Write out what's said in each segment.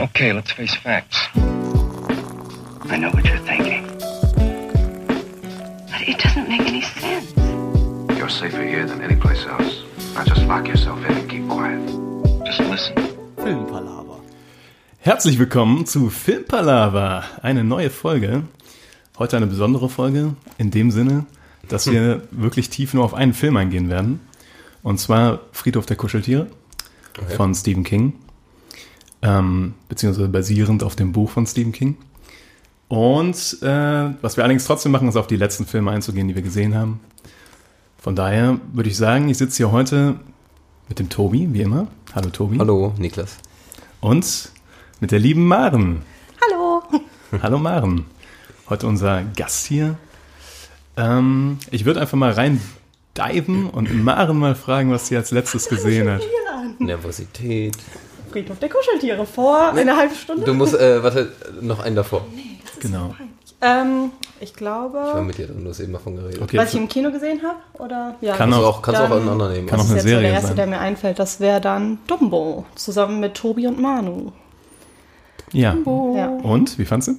Okay, let's face facts. I know what you're thinking. But it doesn't make any sense. You're safer here than any place else. Now just lock yourself in and keep quiet. Just listen. Filmpalaver. Herzlich willkommen zu Filmpalaver, eine neue Folge. Heute eine besondere Folge in dem Sinne, dass wir wirklich tief nur auf einen Film eingehen werden. Und zwar Friedhof der Kuscheltiere von Stephen King. Ähm, beziehungsweise basierend auf dem Buch von Stephen King. Und äh, was wir allerdings trotzdem machen, ist auf die letzten Filme einzugehen, die wir gesehen haben. Von daher würde ich sagen, ich sitze hier heute mit dem Tobi, wie immer. Hallo Tobi. Hallo, Niklas. Und mit der lieben Maren. Hallo. Hallo Maren. Heute unser Gast hier. Ähm, ich würde einfach mal rein diven und Maren mal fragen, was sie als letztes gesehen hat. Nervosität. Friedhof der Kuscheltiere vor einer halben Stunde. Du musst, äh, warte, noch einen davor. Genau. ähm, ich Ich war glaube, mit dir, du hast eben davon geredet. Okay, was ich im Kino gesehen habe, oder? Ja, Kann Kannst du auch- kannst du auch dann- aneinander nehmen. kann das auch ist eine jetzt so der Serie erste, sein. der mir einfällt. Das wäre dann Dumbo, zusammen mit Tobi und Manu. ja. Ja. Und, wie fandst du?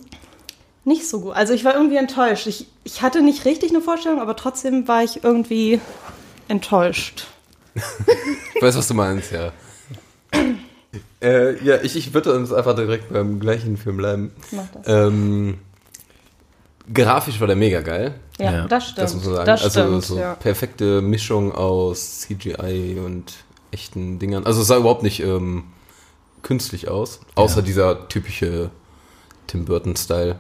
Nicht so gut. Also ich war irgendwie enttäuscht. Ich, ich hatte nicht richtig eine Vorstellung, aber trotzdem war ich irgendwie enttäuscht. Ich weiß, was du meinst, ja. Äh, ja, ich, ich würde uns einfach direkt beim gleichen Film bleiben. Mach das. Ähm, grafisch war der mega geil. Ja, ja, das stimmt. Das muss man sagen. Das also stimmt, so ja. perfekte Mischung aus CGI und echten Dingern. Also es sah überhaupt nicht ähm, künstlich aus. Außer Ja. dieser typische Tim Burton-Style,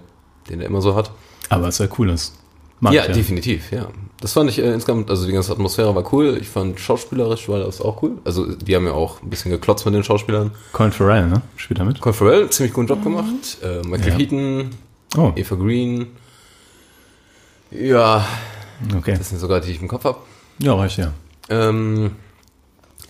den er immer so hat. Aber es war cool ist. Mag ja, definitiv, ja. Das fand ich äh, insgesamt, also die ganze Atmosphäre war cool. Ich fand schauspielerisch war das auch cool. Also die haben ja auch ein bisschen geklotzt mit den Schauspielern. Colin Farrell, ne? Spielt damit. Colin Farrell, ziemlich guten Job gemacht. Äh, Michael Ja. Keaton, Oh, Eva Green. Ja, okay. das sind sogar die, die ich im Kopf habe. Ja, reicht ja. Ähm,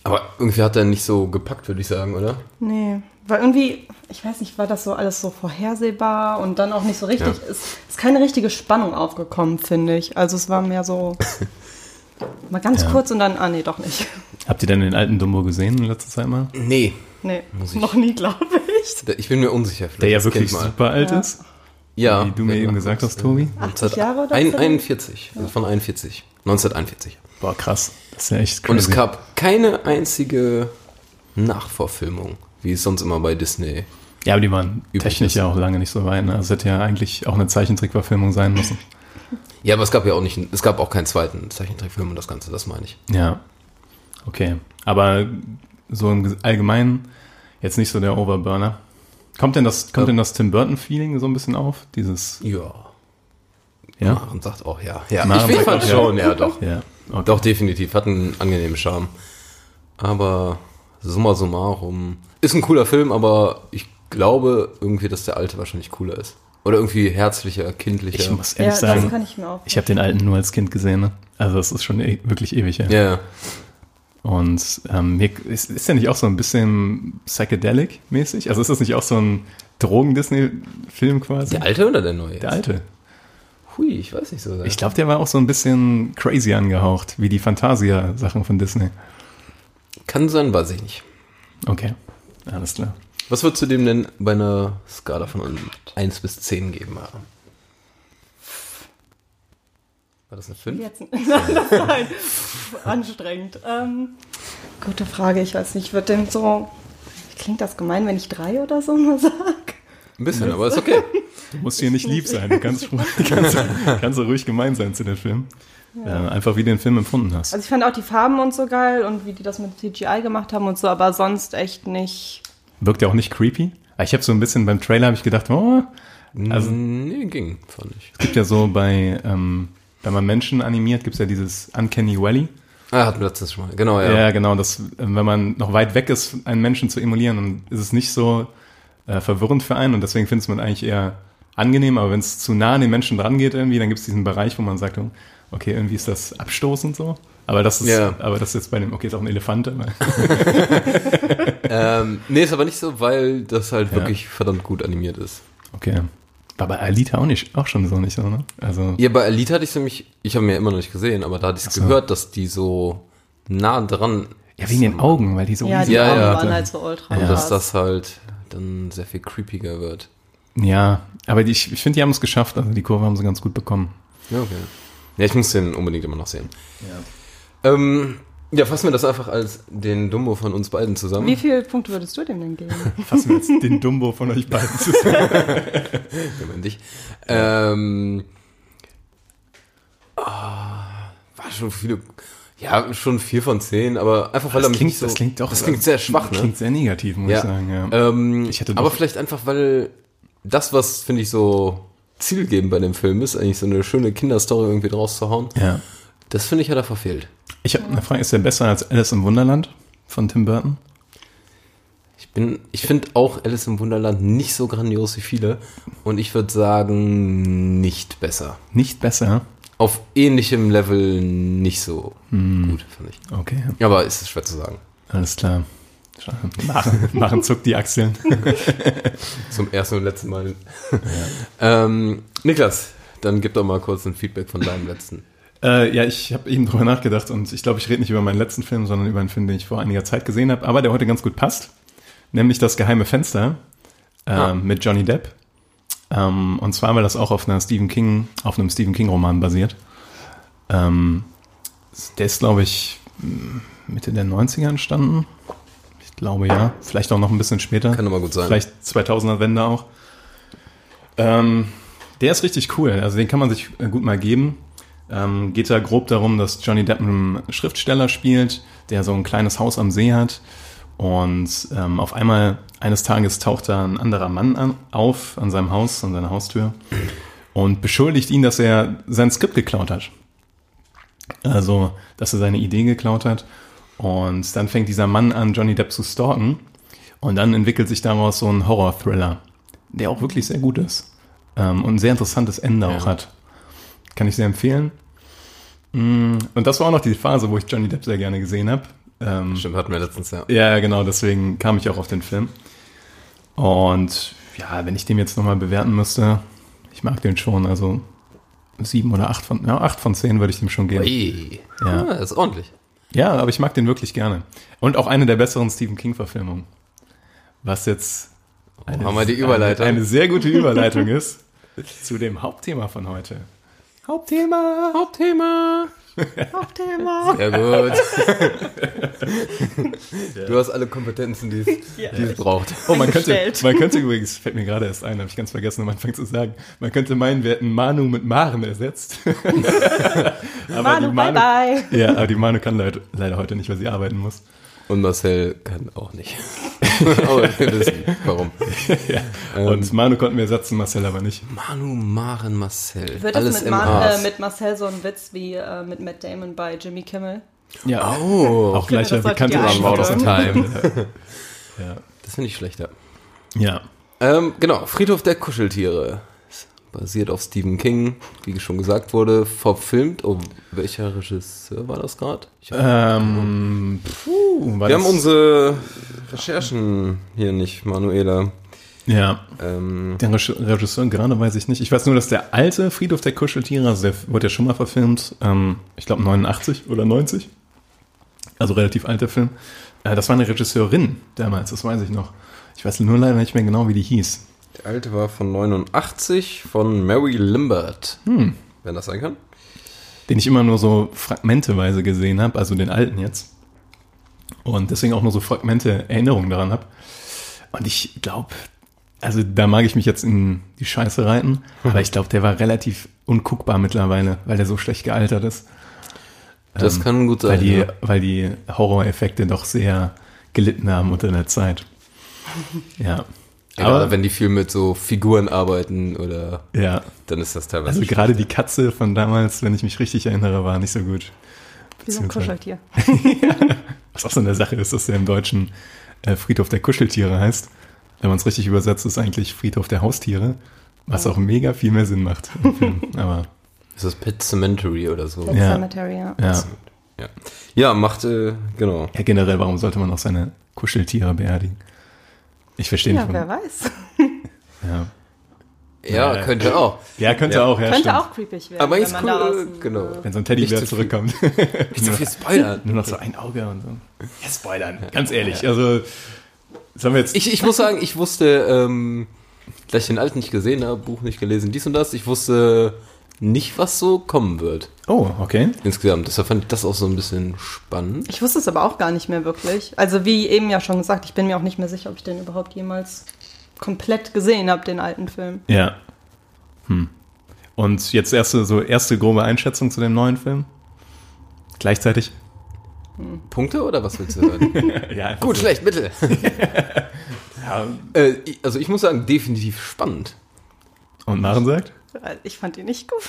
aber irgendwie hat er nicht so gepackt, würde ich sagen, oder? Nee, weil irgendwie, ich weiß nicht, war das so alles so vorhersehbar und dann auch nicht so richtig, Ja. ist, ist keine richtige Spannung aufgekommen, finde ich. Also es war mehr so, mal ganz Ja. kurz und dann, ah nee, doch nicht. Habt ihr denn den alten Dumbo gesehen in letzter Zeit mal? Nee, Nee, ich- noch nie, glaube ich. ich bin mir unsicher. Der ja wirklich super alt Ja. ist, Ja, wie du mir eben gesagt hast, Tobi. 80 Jahre oder Ein, so? 41, also von 41. 1941. Boah, krass. Das ist ja echt crazy. Und es gab keine einzige Nachvorfilmung, wie es sonst immer bei Disney. Ja, aber die waren technisch ja auch lange nicht so weit. Ne? Also es hätte ja eigentlich auch eine Zeichentrickverfilmung sein müssen. Ja, aber es gab ja auch nicht, es gab auch keinen zweiten Zeichentrickfilm und das Ganze, das meine ich. Ja. Okay. Aber so im Allgemeinen jetzt nicht so der Overburner. Kommt denn das, kommt Ja. denn das Tim Burton-Feeling so ein bisschen auf? Dieses. Ja. Ja. Maren sagt auch ja. Ja, Maren ich fand schon, ja, doch. Ja. Okay. Doch, definitiv. Hat einen angenehmen Charme. Aber summa summarum. Ist ein cooler Film, aber ich glaube irgendwie, dass der alte wahrscheinlich cooler ist. Oder irgendwie herzlicher, kindlicher. Ich muss Ja, ehrlich das sagen, kann ich mir auch. ich habe den alten nur als Kind gesehen. Ne? Also das ist schon e wirklich ewig her. ja, ja. Und ähm, ist, ist ja nicht auch so ein bisschen psychedelic-mäßig? Also ist das nicht auch so ein Drogen-Disney-Film quasi? Der alte oder der neue? Der alte. Hui, ich weiß nicht so. Ich glaube, der war auch so ein bisschen crazy angehaucht, wie die Fantasia-Sachen von Disney. Kann sein, weiß ich nicht. Okay, alles klar. Was würdest du dem denn bei einer Skala von 1 bis 10 geben? War das eine 5? Jetzt, nein, anstrengend. Ähm, gute Frage, ich weiß nicht, ich würde dem so, klingt das gemein, wenn ich drei oder so mal sag? Ein bisschen, aber ist okay. Du musst hier nicht lieb sein, du kannst, kannst, kannst du ruhig gemein sein zu dem Film. Äh, einfach wie du den Film empfunden hast. Also ich fand auch die Farben und so geil und wie die das mit CGI gemacht haben und so, aber sonst echt nicht. Wirkt ja auch nicht creepy. Ich habe so ein bisschen beim Trailer habe ich gedacht, oh, Also, nee, ging, fand ich. es gibt ja so bei, ähm, wenn man Menschen animiert, gibt es ja dieses Uncanny Valley. Ah, hatten wir letztes schon mal. Genau, ja. Ja, genau, das, äh, wenn man noch weit weg ist, einen Menschen zu emulieren, dann ist es nicht so äh, verwirrend für einen und deswegen findet man eigentlich eher angenehm, aber wenn es zu nah an den Menschen dran geht irgendwie, dann gibt es diesen Bereich, wo man sagt, oh, okay, irgendwie ist das abstoßend so. Aber das ist, Ja. aber das ist jetzt bei dem, okay, ist auch ein Elefant, aber Ähm, nee, ist aber nicht so, weil das halt Ja. wirklich verdammt gut animiert ist. okay. War bei Alita auch nicht, auch schon so nicht so, ne? Also, Ja, bei Elite hatte ich nämlich, ich habe mir immer noch nicht gesehen, aber da hatte ich Ach so. gehört, dass die so nah dran ja, wegen den Augen, weil die so Ja, riesig die Ja, Augen ja. waren halt so ultra und Ja. dass das halt dann sehr viel creepiger wird. Ja, aber die, ich, ich finde, die haben es geschafft. Also die Kurve haben sie ganz gut bekommen. Ja, okay. Ja, ich muss den unbedingt immer noch sehen. Ja. Ähm, ja, fassen wir das einfach als den Dumbo von uns beiden zusammen. Wie viele Punkte würdest du dem denn geben? Fassen wir jetzt den Dumbo von euch beiden zusammen. Ich meine dich. Ähm, ah, war schon viele, ja, schon vier von zehn, aber einfach weil er Das mich klingt, nicht so, das klingt doch. das klingt sehr schwach, ne? Klingt sehr negativ, muss ich ja. sagen. Ja. Ähm, Ich hätte aber vielleicht einfach, weil das, was finde ich so zielgebend bei dem Film ist, eigentlich so eine schöne Kinderstory irgendwie draus zu hauen. ja. Das finde ich hat er verfehlt. Ich habe eine Frage: Ist der besser als Alice im Wunderland von Tim Burton? Ich bin, ich finde auch Alice im Wunderland nicht so grandios wie viele und ich würde sagen nicht besser. Nicht besser. Auf ähnlichem Level nicht so Hm. gut, finde ich. Okay, Aber ist es schwer zu sagen. alles klar. Machen, machen zuckt die Achseln. Zum ersten und letzten Mal. ähm, Niklas, dann gib doch mal kurz ein Feedback von deinem letzten. Äh, ja, ich habe eben drüber nachgedacht und ich glaube, ich rede nicht über meinen letzten Film, sondern über einen Film, den ich vor einiger Zeit gesehen habe, aber der heute ganz gut passt. Nämlich Das geheime Fenster ähm, Ah. mit Johnny Depp. Ähm, und zwar, weil das auch auf einer Stephen King, auf einem Stephen King Roman basiert. Ähm, der ist, glaube ich, Mitte der 90er entstanden. Glaube ja. Vielleicht auch noch ein bisschen später. Kann aber gut sein. Vielleicht 2000er Wende auch. Ähm, der ist richtig cool. Also den kann man sich äh, gut mal geben. Ähm, geht da grob darum, dass Johnny Depp einen Schriftsteller spielt, der so ein kleines Haus am See hat. Und ähm, auf einmal eines Tages taucht da ein anderer Mann an, auf an seinem Haus, an seiner Haustür und beschuldigt ihn, dass er sein Skript geklaut hat. Also, dass er seine Idee geklaut hat. Und dann fängt dieser Mann an, Johnny Depp zu stalken. Und dann entwickelt sich daraus so ein Horror-Thriller, der auch wirklich sehr gut ist. Ähm, und ein sehr interessantes Ende auch hat. Kann ich sehr empfehlen. Mm, Und das war auch noch die Phase, wo ich Johnny Depp sehr gerne gesehen habe. Ähm, Stimmt, hatten wir letztens, ja. ja, genau, deswegen kam ich auch auf den Film. Und ja, wenn ich den jetzt nochmal bewerten müsste, ich mag den schon, also sieben oder acht von, ja, acht von zehn würde ich dem schon geben. Ey. Ja. Ja, ist ordentlich. Ja, aber ich mag den wirklich gerne. Und auch eine der besseren Stephen King-Verfilmungen. Was jetzt eine, wir die Überleitung. Eine, eine sehr gute Überleitung ist zu dem Hauptthema von heute. Hauptthema! Hauptthema. Hauptthema. Sehr gut. Du hast alle Kompetenzen, die es, die es braucht. Oh, man könnte, man könnte übrigens, fällt mir gerade erst ein, habe ich ganz vergessen am Anfang zu sagen, man könnte meinen, wir hätten Manu mit Maren ersetzt. aber Manu, die bye bye. Ja, aber die Manu kann leider, leider heute nicht, weil sie arbeiten muss. Und Marcel kann auch nicht. aber wir wissen, warum. Und Manu konnten wir ersetzen, Marcel aber nicht. Manu, Maren, Marcel. Wird Alles das mit, Mar äh, mit Marcel so ein Witz wie äh, mit Matt Damon bei Jimmy Kimmel? Ja, Oh, auch gleicher bekannter die Out of. Time. Das finde ich schlechter. Ja. Ähm, genau, Friedhof der Kuscheltiere. Basiert auf Stephen King, wie schon gesagt wurde, verfilmt. Oh, welcher Regisseur war das gerade? Ähm, puh, Wir haben unsere Recherchen hier nicht, Manuela. Ja, Ähm, den Reg- Regisseur gerade weiß ich nicht. Ich weiß nur, dass der alte Friedhof der Kuscheltiere, also der wurde ja schon mal verfilmt, ähm, ich glaube 89 oder 90. Also relativ alter Film. Äh, das war eine Regisseurin damals, das weiß ich noch. Ich weiß nur leider nicht mehr genau, wie die hieß. Der alte war von 89 von Mary Limbert. Hm. Wenn das sein kann. Den ich immer nur so fragmenteweise gesehen habe, also den alten jetzt. Und deswegen auch nur so Fragmente Erinnerungen daran habe. Und ich glaube, also da mag ich mich jetzt in die Scheiße reiten, aber ich glaube, der war relativ unguckbar mittlerweile, weil der so schlecht gealtert ist. Das Ähm, kann gut Weil sein. die, ja. weil die Horroreffekte doch sehr gelitten haben unter der Zeit. Ja. Ja, Aber, wenn die viel mit so Figuren arbeiten oder ja. dann ist das teilweise. Also gerade die Katze von damals, wenn ich mich richtig erinnere, war nicht so gut. Wie so ein Kuscheltier. Was auch so eine Sache ist, dass der im Deutschen äh, Friedhof der Kuscheltiere heißt. Wenn man es richtig übersetzt, ist eigentlich Friedhof der Haustiere, was auch mega viel mehr Sinn macht im Film. Aber ist das Pet Cemetery oder so? Pet Ja. Cemetery, ja. ja. Ja, ja macht, äh, genau. ja, generell, warum sollte man auch seine Kuscheltiere beerdigen? Ich verstehe Ja, nicht. wer warum. weiß. Ja. Ja, Ja. könnte auch. ja, könnte Ja. auch, ja, Könnte stimmt. auch creepig werden. Aber wenn ist man cool, äh, genau. Wenn so ein Teddybär zurückkommt. Nicht so viel Spoiler. Nur noch so ein Auge und so. Ja, spoilern, ganz ehrlich. Also, Sollen wir jetzt. Ich, ich muss sagen, ich wusste, ähm, da ich den alten nicht gesehen habe, Buch nicht gelesen, dies und das, ich wusste nicht, was so kommen wird. oh, okay. Insgesamt. Deshalb fand ich das auch so ein bisschen spannend. Ich wusste es aber auch gar nicht mehr wirklich. Also wie eben ja schon gesagt, ich bin mir auch nicht mehr sicher, ob ich den überhaupt jemals komplett gesehen habe, den alten Film. Ja. Hm. Und jetzt erste, so erste grobe Einschätzung zu dem neuen Film? Gleichzeitig? Punkte oder was willst du hören? Ja, Gut, so. schlecht, bitte. Ja. äh, also ich muss sagen, definitiv spannend. Und Maren sagt? Ich fand ihn nicht gut.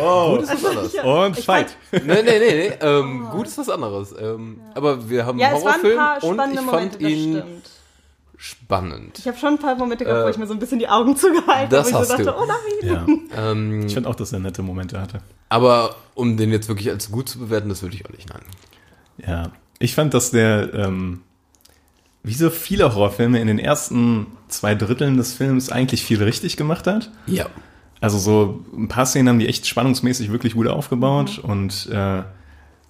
Oh, Gut ist was anderes. und Ich Fight. nee, nee, nee, nee. Ähm, Gut ist was anderes. Ähm, Aber wir haben Ja, Horrorfilm paar und spannende ich Momente, fand das ihn stimmt. spannend. Ich habe schon ein paar Momente gehabt, wo Äh, ich mir so ein bisschen die Augen zugehalten das habe, wo ich so hast dachte, du. oh nein. Ja. Ähm, Ich finde auch, dass er nette Momente hatte. aber um den jetzt wirklich als gut zu bewerten, das würde ich auch nicht nein. Ja. Ich fand, dass der, ähm, wie so viele Horrorfilme in den ersten zwei Dritteln des Films eigentlich viel richtig gemacht hat. Ja. Also so ein paar Szenen haben die echt spannungsmäßig wirklich gut aufgebaut und äh,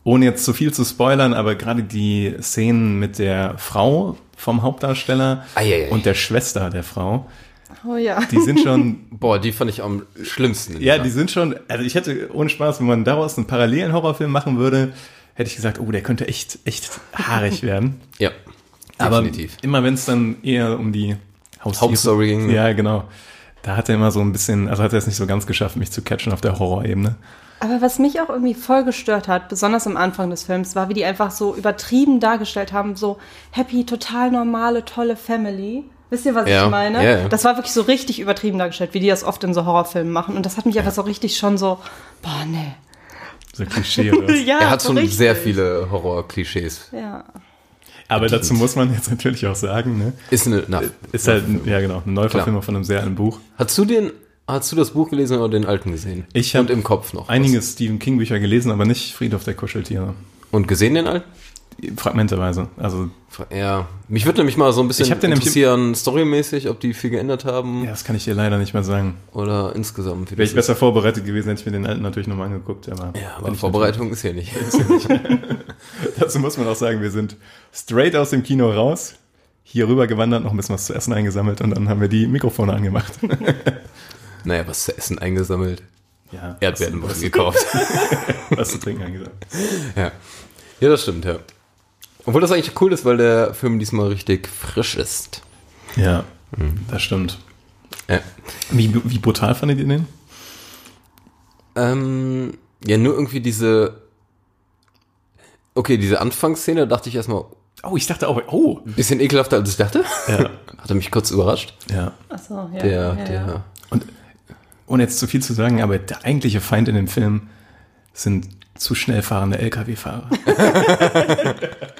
ohne jetzt zu viel zu spoilern, aber gerade die Szenen mit der Frau vom Hauptdarsteller Eieiei. und der Schwester der Frau, Oh ja. die sind schon, Boah, die fand ich am schlimmsten. ja, die sind schon, also ich hätte ohne Spaß, wenn man daraus einen parallelen Horrorfilm machen würde, hätte ich gesagt, oh, der könnte echt, echt haarig werden. Ja. Aber Definitiv. immer wenn es dann eher um die Haustiere- Hauptstory ging. Ja, genau. Da hat er immer so ein bisschen, also hat er es nicht so ganz geschafft, mich zu catchen auf der Horrorebene. Aber was mich auch irgendwie voll gestört hat, besonders am Anfang des Films, war, wie die einfach so übertrieben dargestellt haben, so happy, total normale, tolle Family. Wisst ihr, was Ja, ich meine? ja, ja. Das war wirklich so richtig übertrieben dargestellt, wie die das oft in so Horrorfilmen machen. Und das hat mich einfach so richtig schon so, boah, nee. So Klischee ja, er hat so schon richtig. sehr viele Horror-Klischees. Ja. Aber dazu muss man jetzt natürlich auch sagen, ne? Ist eine. Na, Ist halt, ja genau, eine Neuverfilmung von einem sehr alten Buch. hast du den. Hast du das Buch gelesen oder den alten gesehen? Ich hab Und im Kopf noch. was? Einige Stephen King Bücher gelesen, aber nicht Friedhof der Kuscheltiere. Und gesehen den alten? Fragmenteweise. Also, Ja. Mich würde nämlich mal so ein bisschen interessieren, storymäßig, ob die viel geändert haben ja, das kann ich dir leider nicht mehr sagen. oder insgesamt. Wäre ich das ist. besser vorbereitet gewesen, hätte ich mir den alten natürlich nochmal angeguckt. Aber, Ja, aber Vorbereitung ist hier nicht. Dazu muss man auch sagen, wir sind straight aus dem Kino raus, hier rüber gewandert, noch ein bisschen was zu essen eingesammelt und dann haben wir die Mikrofone angemacht. naja, was zu essen eingesammelt. ja, Erdbeeren wurden gekauft. was, zu trinken angesammelt. ja. ja, das stimmt, ja. Obwohl das eigentlich cool ist, weil der Film diesmal richtig frisch ist. Ja, das stimmt. Ja. Wie, wie brutal fandet ihr den? Ähm, ja, nur irgendwie diese. Okay, diese Anfangsszene, da dachte ich erstmal, Oh, ich dachte auch, oh. ein bisschen ekelhafter als ich dachte. Ja, Hat er mich kurz überrascht. ja. Achso, ja. Der, ja, der. Ja. Und ohne jetzt zu viel zu sagen, aber der eigentliche Feind in dem Film sind zu schnell fahrende LKW-Fahrer.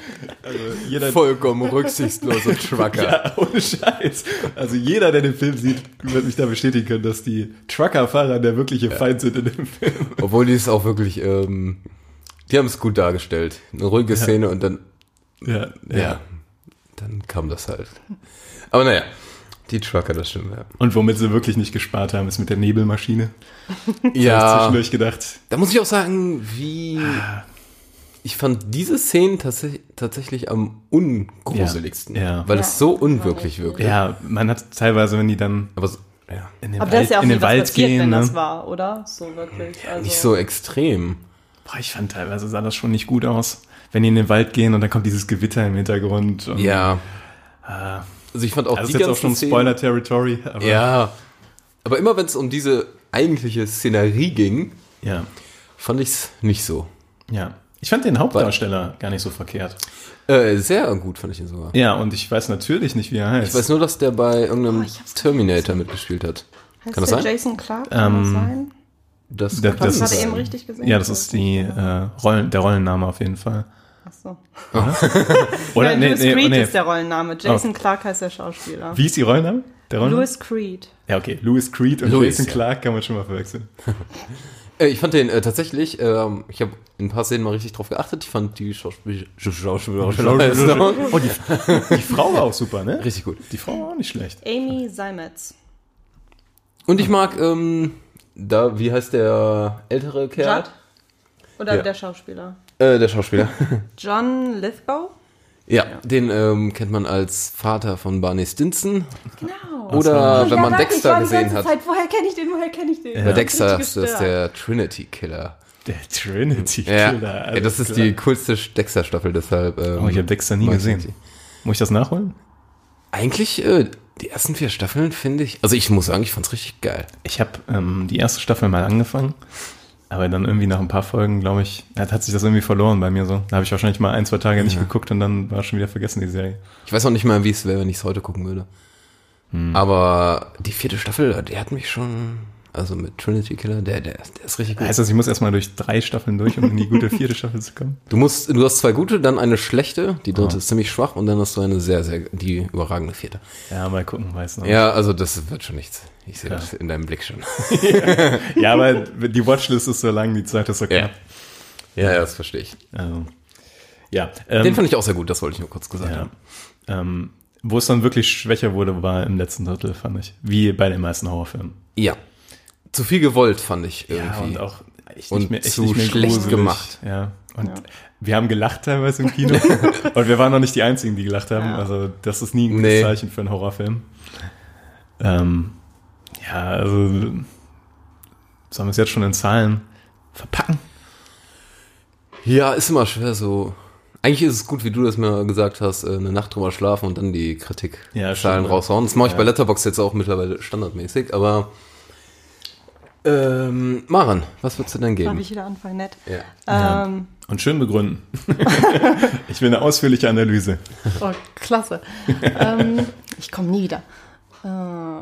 also jeder, Vollkommen rücksichtsloser Trucker. ja, ohne Scheiß. Also jeder, der den Film sieht, wird mich da bestätigen können, dass die Trucker-Fahrer der wirkliche Feind sind in dem Film. Obwohl die es auch wirklich, ähm, die haben es gut dargestellt. Eine ruhige Szene und dann, Ja, ja. dann kam das halt. Aber naja, die Trucker, das stimmt, ja. Und womit sie wirklich nicht gespart haben, ist mit der Nebelmaschine. Da hab ich Ja, zwischendurch gedacht, da muss ich auch sagen, wie, ich fand diese Szenen tats tatsächlich am ungruseligsten. Ja, ja. Weil Ja, es so das unwirklich wirkt. ja, man hat teilweise, wenn die dann Aber so, ja, in den Aber Wald, ist ja auch in den Wald passiert, gehen, wenn ne? das war, oder? So wirklich. Also, nicht so extrem. Boah, ich fand teilweise sah das schon nicht gut aus. Wenn die in den Wald gehen und dann kommt dieses Gewitter im Hintergrund. Und, Ja. Ah, Also ich fand auch das die ist jetzt auch schon Spoiler-Territory. aber- Ja. Aber immer wenn es um diese eigentliche Szenerie ging, Ja. fand ich es nicht so. Ja. Ich fand den Hauptdarsteller gar nicht so verkehrt. Äh, sehr gut fand ich ihn sogar. Ja, und ich weiß natürlich nicht, wie er heißt. Ich weiß nur, dass der bei irgendeinem Oh, Terminator mitgespielt hat. heißt kann das der sein? Jason Clark? Kann Ähm, das sein? Das, kann das Das ist- hat er eben richtig gesehen. ja, das ist die äh, Rollen, der Rollenname auf jeden Fall. Achso. Oder? ja, nee, Louis nee, Creed nee. ist der Rollenname. Jason Clark heißt der Schauspieler. Wie ist die Rollenname? Der Rollenname? Louis Creed. Ja, okay. Louis Creed und Louis, Jason ja. Clark kann man schon mal verwechseln. Äh, ich fand den äh, tatsächlich, ähm, ich habe in ein paar Szenen mal richtig drauf geachtet. Ich fand die Schauspiel Schauspielerin oh, die, die Frau war auch super, ne? richtig gut. Die Frau war auch nicht schlecht. Amy Seimetz. Und ich mag, ähm, da, wie heißt der ältere Kerl? Judd? Oder Ja. der Schauspieler? Äh, der Schauspieler. John Lithgow? Ja, den ähm, kennt man als Vater von Barney Stinson. Genau. Oder Oh, wenn ja, man sag, ich Dexter war die gesehen ganze hat. Zeit, woher kenne ich den, woher kenne ich den? Bei Dexter ist das der Trinity Killer. Der Trinity Ja, Killer. ja das ist klar. die coolste Dexter-Staffel, deshalb. Ähm, Oh, ich habe Dexter nie gesehen. die. Muss ich das nachholen? Eigentlich, äh, die ersten vier Staffeln finde ich. Also ich muss sagen, ich fand's richtig geil. Ich habe ähm, die erste Staffel mal angefangen, aber dann irgendwie nach ein paar Folgen, glaube ich, hat, hat sich das irgendwie verloren bei mir so. Da habe ich wahrscheinlich mal ein, zwei Tage nicht geguckt und dann war schon wieder vergessen, die Serie. Ich weiß auch nicht mal, wie es wäre, wenn ich es heute gucken würde. Hm. Aber die vierte Staffel, die hat mich schon. Also mit Trinity Killer, der, der, der ist richtig gut. Heißt das, ich muss erstmal durch drei Staffeln durch, um in die gute vierte Staffel zu kommen? Du musst, du hast zwei gute, dann eine schlechte, die dritte ist ziemlich schwach und dann hast du eine sehr, sehr, die überragende vierte. Ja, mal gucken, weiß noch. Ja, also das wird schon nichts. Ich sehe Ja. das in deinem Blick schon. ja, aber die Watchlist ist so lang, die Zeit ist so knapp. Ja, ja, das verstehe ich. Also, ja, ähm, Den fand ich auch sehr gut, das wollte ich nur kurz gesagt ja. haben. Ähm, wo es dann wirklich schwächer wurde, war im letzten Drittel, fand ich. Wie bei den meisten Horrorfilmen. Ja. Zu viel gewollt, fand ich irgendwie. Ja, und auch echt Und nicht mehr, echt zu nicht mehr schlecht gruselig. gemacht. Ja. Und wir haben gelacht teilweise im Kino. und wir waren noch nicht die Einzigen, die gelacht haben. Also das ist nie ein gutes Nee. Zeichen für einen Horrorfilm. Ähm, ja, also sollen wir es jetzt schon in Zahlen verpacken? Ja, ist immer schwer so. Eigentlich ist es gut, wie du das mir gesagt hast, äh, eine Nacht drüber schlafen und dann die Kritik Ja, Zahlen stimmt. raushauen. Das mache ich Ja. bei Letterbox jetzt auch mittlerweile standardmäßig, aber ähm, Maren, was würdest du denn Darf geben? ich wieder anfangen, nett? Ja. Ähm, Und schön begründen. ich will eine ausführliche Analyse. oh, klasse. ähm, ich komme nie wieder.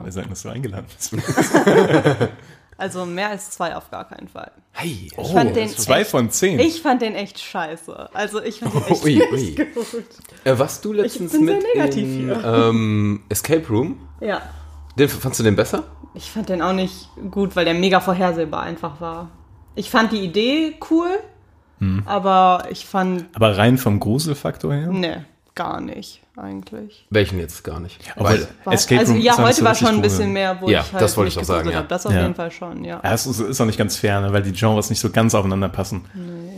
Wir sagen, dass du eingeladen bist. Also mehr als zwei auf gar keinen Fall. Hey. Oh, fand den zwei echt- von zehn. Ich fand den echt scheiße. Also ich fand den echt Ui, nicht ui. gut. Äh, warst du letztens bin sehr mit negativ in hier. ähm, Escape Room? Ja. Den, fandst du den besser? Ich fand den auch nicht gut, weil der mega vorhersehbar einfach war. Ich fand die Idee cool, Hm. aber ich fand, Aber rein vom Gruselfaktor her? ne, gar nicht eigentlich. Welchen jetzt gar nicht? War- Escape also Room ja, ist auch nicht heute war schon ein bisschen mehr, wo Ja, ich halt das wollte ich auch sagen, ja. hab. Das auf Ja. jeden Fall schon, ja. Ja, es ist, ist auch nicht ganz fair, ne, weil die Genres nicht so ganz aufeinander passen.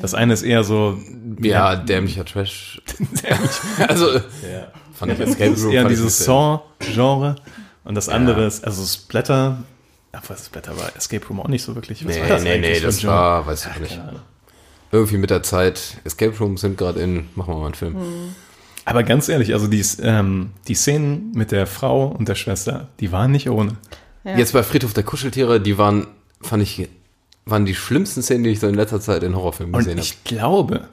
Das eine ist eher so, Ja, dämlicher Trash. also, fand ich Escape das ist Room. eher dieses Saw-Genre und das andere ist, also Splatter, obwohl Splatter war Escape Room auch nicht so wirklich. Was Nee, war das nee, nee, das Genre? war, weiß ich auch nicht. Irgendwie mit der Zeit. Escape Rooms sind gerade in, machen wir mal einen Film. Aber ganz ehrlich, also die, ähm, die Szenen mit der Frau und der Schwester, die waren nicht ohne. Ja. Jetzt bei Friedhof der Kuscheltiere, die waren, fand ich, waren die schlimmsten Szenen, die ich so in letzter Zeit in Horrorfilmen Und gesehen habe. ich glaube,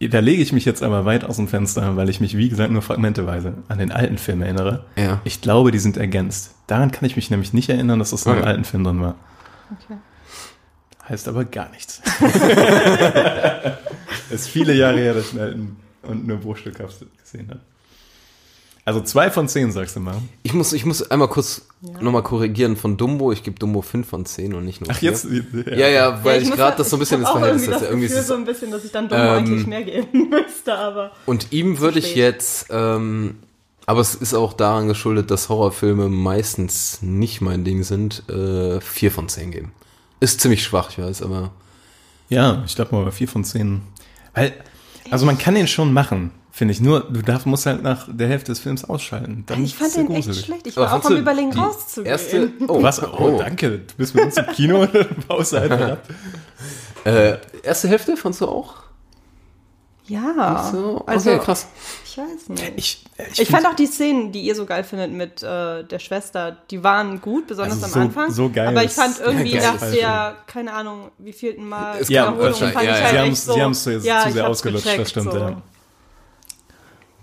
da lege ich mich jetzt aber weit aus dem Fenster, weil ich mich, wie gesagt, nur fragmenteweise an den alten Film erinnere. Ja. Ich glaube, die sind ergänzt. Daran kann ich mich nämlich nicht erinnern, dass das in einem Okay. alten Film drin war. Okay. Heißt aber gar nichts. ist viele Jahre her, dass ich einen alten und nur bruchstückhaft gesehen habe. Also zwei von zehn, sagst du mal. Ich muss, ich muss einmal kurz nochmal korrigieren von Dumbo. Ich gebe Dumbo 5 von 10 und nicht nur Ach, 4. jetzt. Ja, ja, weil ich, muss gerade das so ein bisschen ich ins Verhältnis irgendwie setze. das Irgendwie Gefühl ist so ein bisschen, dass ich dann Dumbo Ähm, eigentlich mehr geben müsste, aber und ihm würde ich jetzt, ähm, aber es ist auch daran geschuldet, dass Horrorfilme meistens nicht mein Ding sind, äh, 4 von 10 geben. Ist ziemlich schwach, ich weiß, aber Ja, ich glaube mal vier von zehn. Weil, also man kann den schon machen, finde ich. Nur, du darfst, musst halt nach der Hälfte des Films ausschalten. Dann ich fand den echt gruselig. schlecht. Ich Aber war auch am überlegen rauszugehen. Erste, oh, Was? Oh, danke. Du bist mit uns im Kino oder baust einfach ab? Äh, erste Hälfte fandst du auch? Ja, So, also okay, krass. ich weiß nicht. Ich, Ich fand auch die Szenen, die ihr so geil findet mit äh, der Schwester, die waren gut, besonders Also am so- Anfang. so geil Aber ich fand irgendwie nach der, keine Ahnung, wie vielten Mal Es Ja, wahrscheinlich, fand ja, ich ja. halt Sie echt haben's- so. jetzt ja, zu ich sehr ausgelutscht, gecheckt, das stimmt, so. ja.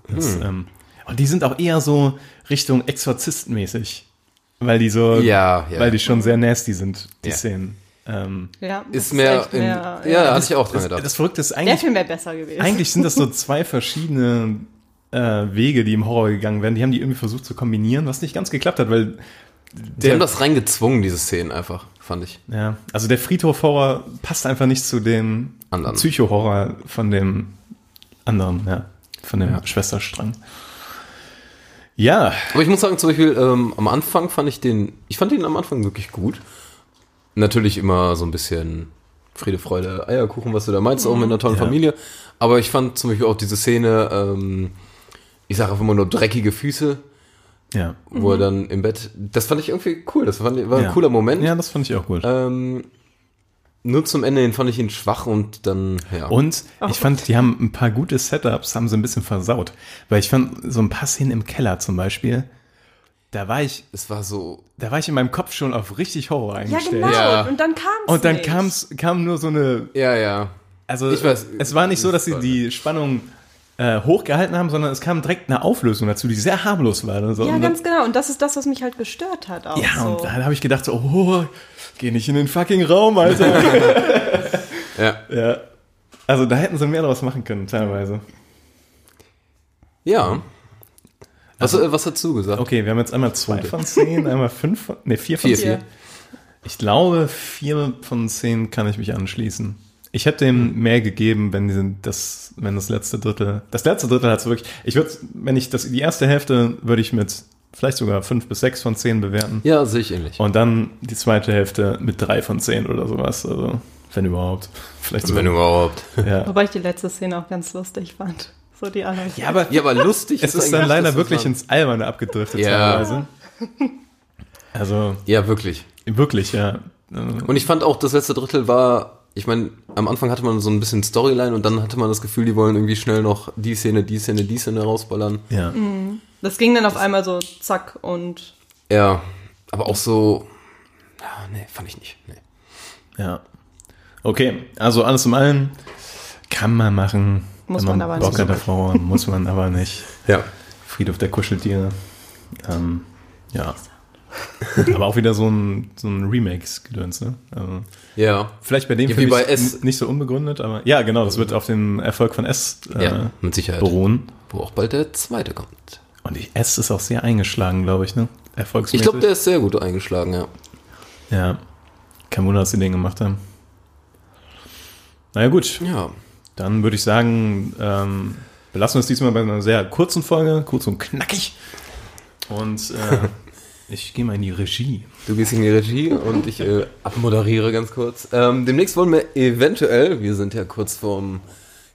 Das, ähm, und die sind auch eher so Richtung Exorzist-mäßig. Weil die so, Ja, ja. weil die schon sehr nasty sind, die Ja. Szenen. Ähm, Ja, das Ist mehr, in, mehr, ja, hatte ich auch dran das, gedacht. das Verrückte ist Der eigentlich, Film wäre besser gewesen. eigentlich sind das so zwei verschiedene äh, Wege, die im Horror gegangen werden. Die haben die irgendwie versucht zu kombinieren, was nicht ganz geklappt hat, weil Die haben das reingezwungen, diese Szenen einfach, fand ich. Ja, also der Friedhof-Horror passt einfach nicht zu dem Anderen. Psycho-Horror von dem anderen, ja, von dem Ja. Schwesterstrang. Ja, Aber ich muss sagen, zum Beispiel, ähm, am Anfang fand ich den, ich fand den am Anfang wirklich gut. Natürlich immer so ein bisschen Friede, Freude, Eierkuchen, was du da meinst, auch mit einer tollen Ja. Familie. Aber ich fand zum Beispiel auch diese Szene, ähm, ich sage einfach immer nur dreckige Füße, Ja. wo er dann im Bett, das fand ich irgendwie cool, das fand, ich- war ja. ein cooler Moment. Ja, das fand ich auch gut. Ähm, nur zum Ende hin fand ich ihn schwach und dann, ja. Und ich fand, die haben ein paar gute Setups, haben sie ein bisschen versaut. Weil ich fand, so ein paar Szenen im Keller zum Beispiel, da war ich, es war so, da war ich in meinem Kopf schon auf richtig Horror Ja, eingestellt. genau. Ja. Und dann kam es Und dann kam's, kam nur so eine, ja, ja. also Ich weiß, es war nicht so, dass sie die Spannung äh, hochgehalten haben, sondern es kam direkt eine Auflösung dazu, die sehr harmlos war. Also, Ja, und ganz genau. Und das ist das, was mich halt gestört hat. Auch Ja, so. und dann habe ich gedacht, so, oh, geh nicht in den fucking Raum, Alter. Ja. ja. Also da hätten sie mehr draus machen können, teilweise. Ja. Was, äh, was hast du gesagt? Okay, wir haben jetzt einmal zwei von zehn, einmal fünf von, nee, vier von Vier, zehn. vier. Ich glaube, vier von zehn kann ich mich anschließen. Ich hätte dem mehr gegeben, wenn die, das, wenn das letzte Drittel, das letzte Drittel hat wirklich, ich würde, wenn ich das, die erste Hälfte würde ich mit vielleicht sogar fünf bis sechs von zehn bewerten. Ja, sehe ich ähnlich. Und dann die zweite Hälfte mit drei von zehn oder sowas. Also, wenn überhaupt. Vielleicht sogar. Wenn überhaupt. ja. Wobei ich die letzte Szene auch ganz lustig fand. So die anderen. ja, aber Ja, aber lustig es ist dann leider wirklich war- ins Alberne abgedriftet Ja. teilweise. Also, Ja, wirklich. wirklich, ja. Und ich fand auch, das letzte Drittel war, ich meine, am Anfang hatte man so ein bisschen Storyline und dann hatte man das Gefühl, die wollen irgendwie schnell noch die Szene, die Szene, die Szene rausballern. Ja. Das ging dann auf einmal so zack und Ja, aber auch so, ja, nee, fand ich nicht. Nee. Ja. Okay, also alles im Allen kann man machen. Muss wenn man aber Bock nicht. Horror, muss man aber nicht. Ja. Friedhof der Kuscheltiere. Ähm, ja. aber auch wieder so ein, so ein Remakes-Gedöns, ne? Also, Ja. vielleicht bei dem Ja, wie bei S. nicht so unbegründet, aber ja, genau, das wird auf dem Erfolg von S äh, Ja, mit Sicherheit. beruhen. Wo auch bald der zweite kommt. Und die S ist auch sehr eingeschlagen, glaube ich, ne? Ich Erfolgsmäßig. glaube, der ist sehr gut eingeschlagen, ja. Ja. Kein Wunder, dass sie den gemacht haben. Naja, gut. Ja. Dann würde ich sagen, ähm, belassen wir es diesmal bei einer sehr kurzen Folge, kurz und knackig. Und äh, ich gehe mal in die Regie. Du gehst in die Regie und ich äh, abmoderiere ganz kurz. Ähm, demnächst wollen wir eventuell, wir sind ja kurz vorm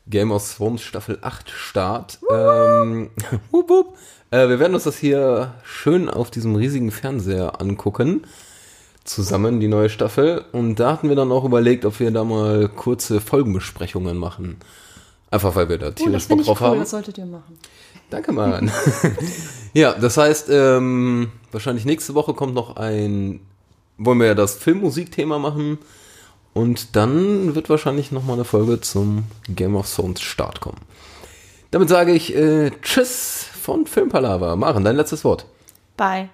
Game of Thrones Staffel 8 Start. Ähm, wup, wup, äh, wir werden uns das hier schön auf diesem riesigen Fernseher angucken. Zusammen die neue Staffel. Und da hatten wir dann auch überlegt, ob wir da mal kurze Folgenbesprechungen machen. Einfach weil wir da oh, tierisch das Bock finde ich drauf cool, haben. das solltet ihr machen. Danke, Mann. ja, das heißt, ähm, wahrscheinlich nächste Woche kommt noch ein, wollen wir ja das Filmmusikthema machen und dann wird wahrscheinlich noch mal eine Folge zum Game of Thrones Start kommen. Damit sage ich äh, Tschüss von Filmpalava. Maren, dein letztes Wort. Bye.